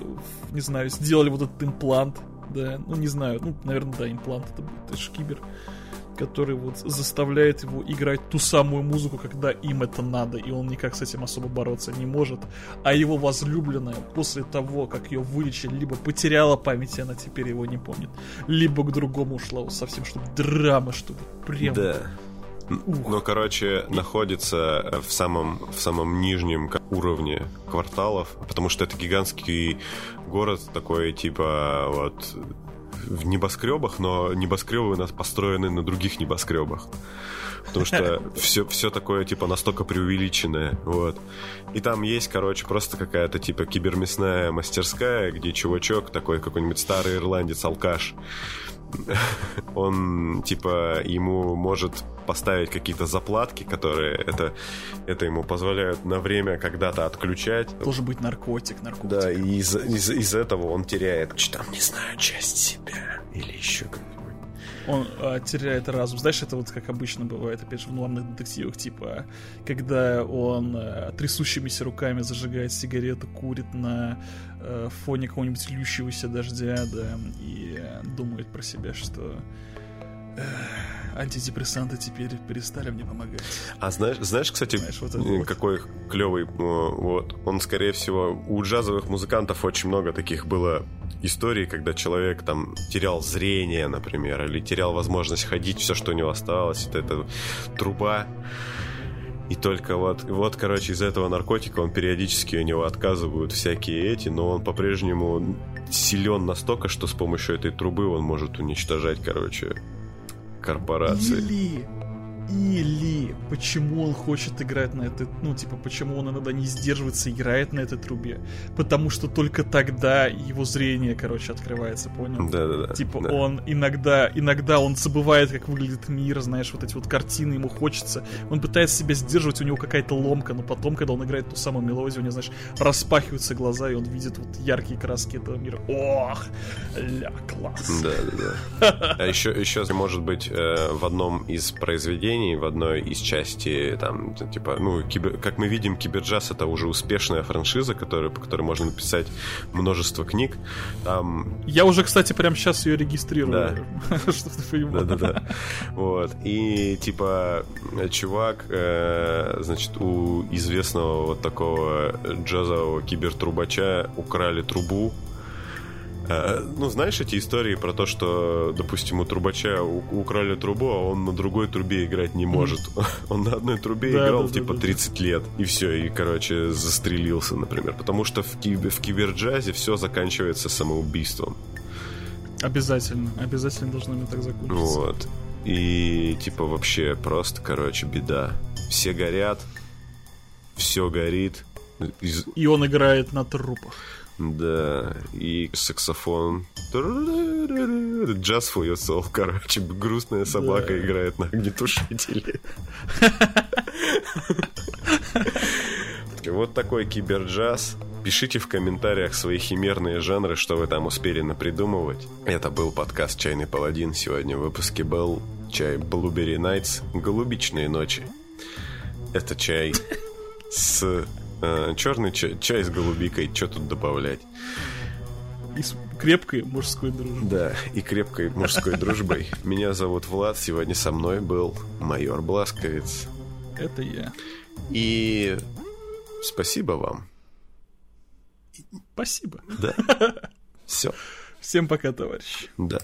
не знаю, сделали вот этот имплант, да, ну не знаю, ну, наверное, да, имплант это будет, это шкибер, который вот заставляет его играть ту самую музыку, когда им это надо, и он никак с этим особо бороться не может. А его возлюбленная после того, как ее вылечили, либо потеряла память, и она теперь его не помнит, либо к другому ушла совсем, чтобы драма, чтобы прям... Да. Но, короче, находится в самом, в самом нижнем уровне кварталов, потому что это гигантский город такой, типа, вот в небоскребах, но небоскребы у нас построены на других небоскребах. Потому что [laughs] все, все такое, типа, настолько преувеличенное. Вот. И там есть, короче, просто какая-то, типа, кибермясная мастерская, где чувачок такой, какой-нибудь старый ирландец-алкаш, он, типа, ему может поставить какие-то заплатки, которые это, это ему позволяют на время когда-то отключать. Должен быть наркотик, наркотик. Да, и из, из, из этого он теряет, что там, не знаю, часть себя или еще как он а, теряет разум. Знаешь, это вот как обычно бывает, опять же, в нуарных детективах, типа, когда он а, трясущимися руками зажигает сигарету, курит на а, фоне какого-нибудь льющегося дождя, да, и думает про себя, что антидепрессанты теперь перестали мне помогать. А знаешь, знаешь, кстати, знаешь, вот вот. какой клевый, вот, он, скорее всего, у джазовых музыкантов очень много таких было историй, когда человек там терял зрение, например, или терял возможность ходить, все, что у него оставалось, это, это труба. И только вот, вот, короче, из этого наркотика он периодически у него отказывают всякие эти, но он по-прежнему силен настолько, что с помощью этой трубы он может уничтожать, короче, корпорации. Или или почему он хочет играть на этой, ну, типа, почему он иногда не сдерживается и играет на этой трубе. Потому что только тогда его зрение, короче, открывается, понял? Да-да-да. Типа, да. он иногда, иногда он забывает, как выглядит мир, знаешь, вот эти вот картины ему хочется. Он пытается себя сдерживать, у него какая-то ломка, но потом, когда он играет ту самую мелодию, у него, знаешь, распахиваются глаза, и он видит вот яркие краски этого мира. Ох, ля, класс. Да-да-да. [laughs] А еще, еще, может быть, э, в одном из произведений произведений в одной из частей, там, типа, ну, кибер, как мы видим, Киберджаз это уже успешная франшиза, которая, по которой можно написать множество книг. Там... Я уже, кстати, прямо сейчас ее регистрирую. Да. [laughs] Чтобы ты понимал. Да-да-да. Вот. И, типа, чувак, э, значит, у известного вот такого джазового кибертрубача украли трубу, ну, знаешь эти истории про то, что, допустим, у трубача украли трубу, а он на другой трубе играть не может. [laughs] Он на одной трубе Да, играл да, типа да, да. 30 лет. И все, и, короче, застрелился, например. Потому что в, ки- в киберджазе все заканчивается самоубийством. Обязательно, обязательно должно мне так закончиться. Вот. И типа вообще просто, короче, беда. Все горят, все горит. Из- И он играет на трупах. Да, и саксофон. Just for yourself, короче, грустная собака Да. играет на огнетушителе. Вот такой киберджаз. Пишите в комментариях свои химерные жанры, что вы там успели напридумывать. Это был подкаст «Чайный паладин». Сегодня в выпуске был чай Blueberry Nights «Голубичные ночи». Это чай с... черный чай, чай с голубикой. Что тут добавлять? И с крепкой мужской дружбой. Да, и крепкой мужской дружбой. Меня зовут Влад, сегодня со мной был майор Бласковец. Это я. И спасибо вам. Спасибо. Да. [laughs] Все. Всем пока, товарищи. Да.